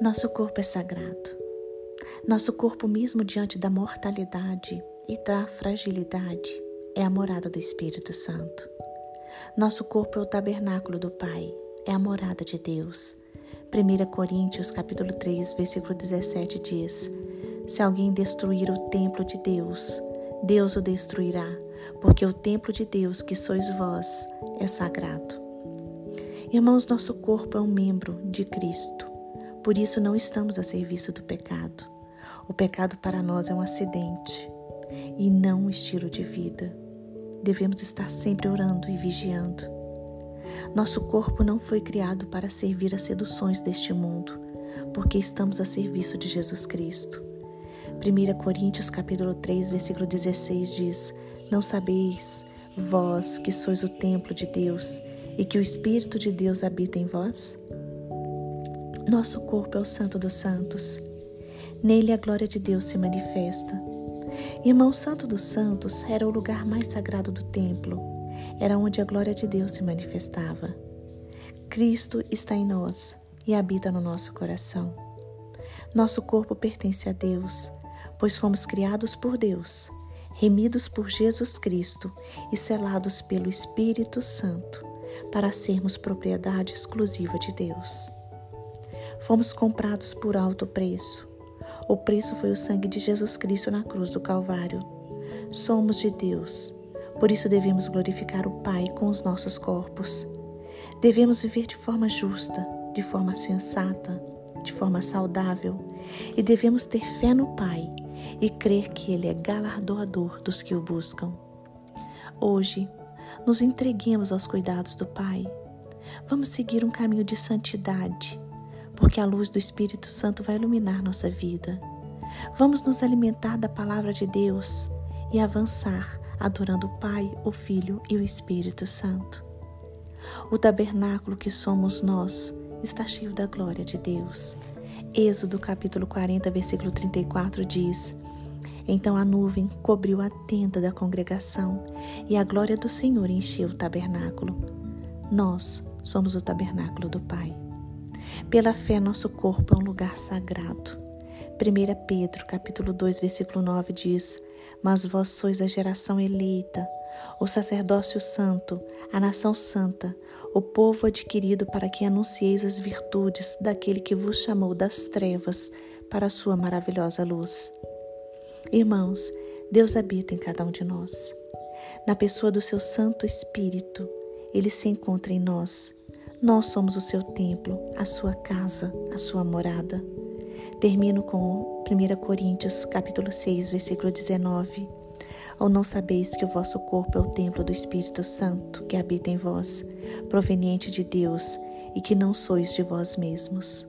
Nosso corpo é sagrado. Nosso corpo, mesmo diante da mortalidade e da fragilidade, é a morada do Espírito Santo. Nosso corpo é o tabernáculo do Pai, é a morada de Deus. 1 Coríntios capítulo 3, versículo 17 diz: Se alguém destruir o templo de Deus, Deus o destruirá, porque o templo de Deus, que sois vós, é sagrado. Irmãos, nosso corpo é um membro de Cristo. Por isso não estamos a serviço do pecado. O pecado para nós é um acidente e não um estilo de vida. Devemos estar sempre orando e vigiando. Nosso corpo não foi criado para servir às seduções deste mundo, porque estamos a serviço de Jesus Cristo. 1 Coríntios capítulo 3, versículo 16 diz: Não sabeis vós que sois o templo de Deus e que o Espírito de Deus habita em vós? Nosso corpo é o Santo dos Santos. Nele a glória de Deus se manifesta. Irmão Santo dos Santos era o lugar mais sagrado do templo. Era onde a glória de Deus se manifestava. Cristo está em nós e habita no nosso coração. Nosso corpo pertence a Deus, pois fomos criados por Deus, remidos por Jesus Cristo e selados pelo Espírito Santo, para sermos propriedade exclusiva de Deus. Fomos comprados por alto preço. O preço foi o sangue de Jesus Cristo na cruz do Calvário. Somos de Deus, por isso devemos glorificar o Pai com os nossos corpos. Devemos viver de forma justa, de forma sensata, de forma saudável e devemos ter fé no Pai e crer que Ele é galardoador dos que o buscam. Hoje, nos entreguemos aos cuidados do Pai. Vamos seguir um caminho de santidade porque a luz do Espírito Santo vai iluminar nossa vida. Vamos nos alimentar da palavra de Deus e avançar adorando o Pai, o Filho e o Espírito Santo. O tabernáculo que somos nós está cheio da glória de Deus. Êxodo capítulo 40, versículo 34 diz: Então a nuvem cobriu a tenda da congregação e a glória do Senhor encheu o tabernáculo. Nós somos o tabernáculo do Pai. Pela fé, nosso corpo é um lugar sagrado. 1 Pedro, capítulo 2, versículo 9 diz: Mas vós sois a geração eleita, o sacerdócio santo, a nação santa, o povo adquirido para que anuncieis as virtudes daquele que vos chamou das trevas para a sua maravilhosa luz. Irmãos, Deus habita em cada um de nós. Na pessoa do seu Santo Espírito, ele se encontra em nós nós somos o seu templo, a sua casa, a sua morada. Termino com 1 Coríntios capítulo 6, versículo 19. Ou não sabeis que o vosso corpo é o templo do Espírito Santo que habita em vós, proveniente de Deus, e que não sois de vós mesmos?